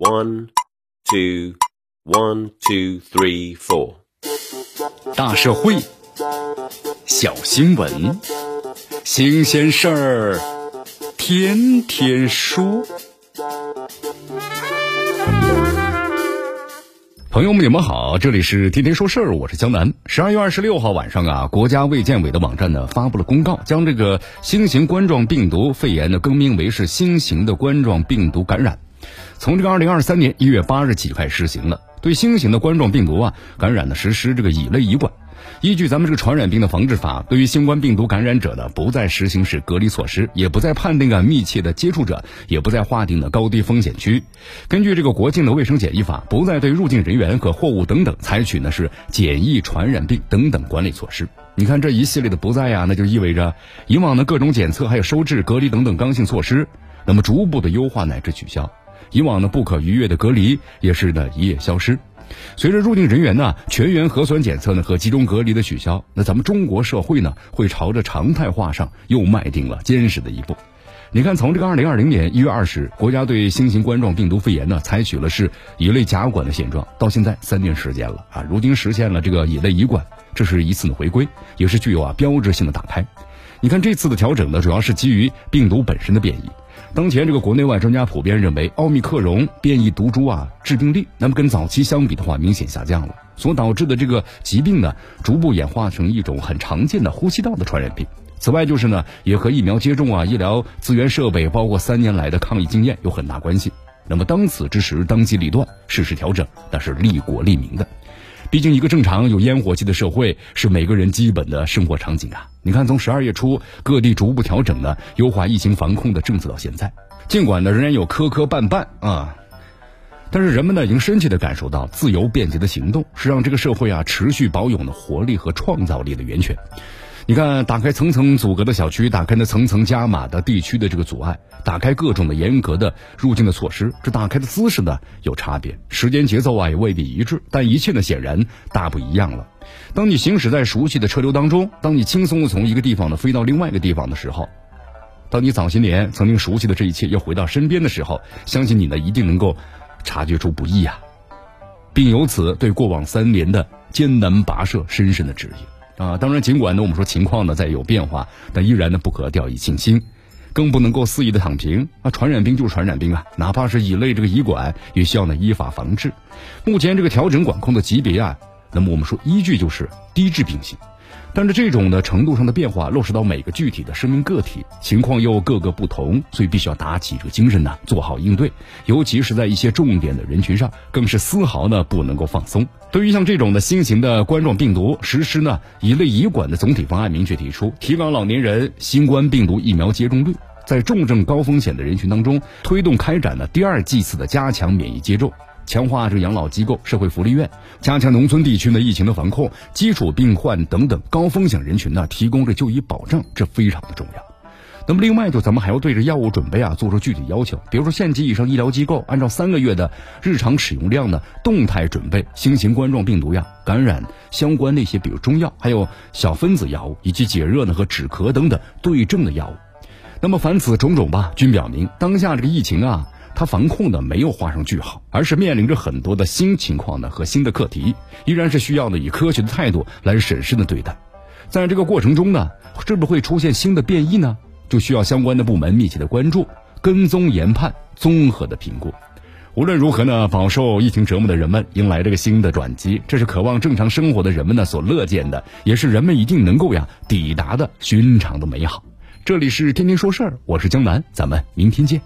One, two, one, two, three, four。大社会，小新闻，新鲜事儿，天天说。朋友们，你们好，这里是天天说事儿，我是江南。十二月二十六号晚上啊，国家卫健委的网站呢发布了公告，将这个新型冠状病毒肺炎呢更名为是新型的冠状病毒感染。从这个二零二三年一月八日起开始实行了，对新型的冠状病毒啊感染呢实施这个乙类乙管。依据咱们这个传染病的防治法，对于新冠病毒感染者呢，不再实行是隔离措施，也不再判定啊密切的接触者，也不再划定的高低风险区。根据这个国境的卫生检疫法，不再对入境人员和货物等等采取呢是检疫传染病等等管理措施。你看这一系列的不在呀，那就意味着以往的各种检测、还有收治、隔离等等刚性措施，那么逐步的优化乃至取消。以往呢不可逾越的隔离也是呢一夜消失，随着入境人员呢全员核酸检测呢和集中隔离的取消，那咱们中国社会呢会朝着常态化上又迈定了坚实的一步。你看，从这个二零二零年一月二十，国家对新型冠状病毒肺炎呢采取了是乙类甲管的现状，到现在三年时间了啊，如今实现了这个乙类乙管，这是一次的回归，也是具有啊标志性的打开。你看这次的调整呢，主要是基于病毒本身的变异。当前这个国内外专家普遍认为，奥密克戎变异毒株啊致病率，那么跟早期相比的话，明显下降了，所导致的这个疾病呢，逐步演化成一种很常见的呼吸道的传染病。此外，就是呢，也和疫苗接种啊、医疗资源设备，包括三年来的抗疫经验有很大关系。那么当此之时，当机立断，适时调整，那是利国利民的。毕竟，一个正常有烟火气的社会是每个人基本的生活场景啊。你看，从十二月初各地逐步调整呢，优化疫情防控的政策到现在，尽管呢仍然有磕磕绊绊啊，但是人们呢已经深切的感受到，自由便捷的行动是让这个社会啊持续保有呢活力和创造力的源泉。你看，打开层层阻隔的小区，打开那层层加码的地区的这个阻碍，打开各种的严格的入境的措施，这打开的姿势呢有差别，时间节奏啊也未必一致，但一切呢显然大不一样了。当你行驶在熟悉的车流当中，当你轻松的从一个地方呢飞到另外一个地方的时候，当你早些年曾经熟悉的这一切又回到身边的时候，相信你呢一定能够察觉出不易啊，并由此对过往三年的艰难跋涉深深的质疑。啊，当然，尽管呢，我们说情况呢在有变化，但依然呢不可掉以轻心，更不能够肆意的躺平啊！传染病就是传染病啊，哪怕是乙类这个乙管，也需要呢依法防治。目前这个调整管控的级别啊，那么我们说依据就是低致病性。但是这种的程度上的变化落实到每个具体的生命个体，情况又各个不同，所以必须要打起这个精神呢，做好应对。尤其是在一些重点的人群上，更是丝毫呢不能够放松。对于像这种的新型的冠状病毒，实施呢乙类乙管的总体方案明确提出，提高老年人新冠病毒疫苗接种率，在重症高风险的人群当中，推动开展呢第二剂次的加强免疫接种。强化这个养老机构、社会福利院，加强农村地区的疫情的防控，基础病患等等高风险人群呢提供这就医保障，这非常的重要。那么另外就咱们还要对着药物准备啊做出具体要求，比如说县级以上医疗机构按照三个月的日常使用量呢，动态准备新型冠状病毒呀感染相关那些，比如中药，还有小分子药物以及解热呢和止咳等等对症的药物。那么凡此种种吧，均表明当下这个疫情啊。它防控呢没有画上句号，而是面临着很多的新情况呢和新的课题，依然是需要呢以科学的态度来审慎的对待。在这个过程中呢，是不是会出现新的变异呢？就需要相关的部门密切的关注、跟踪研判、综合的评估。无论如何呢，饱受疫情折磨的人们迎来这个新的转机，这是渴望正常生活的人们呢所乐见的，也是人们一定能够呀抵达的寻常的美好。这里是天天说事儿，我是江南，咱们明天见。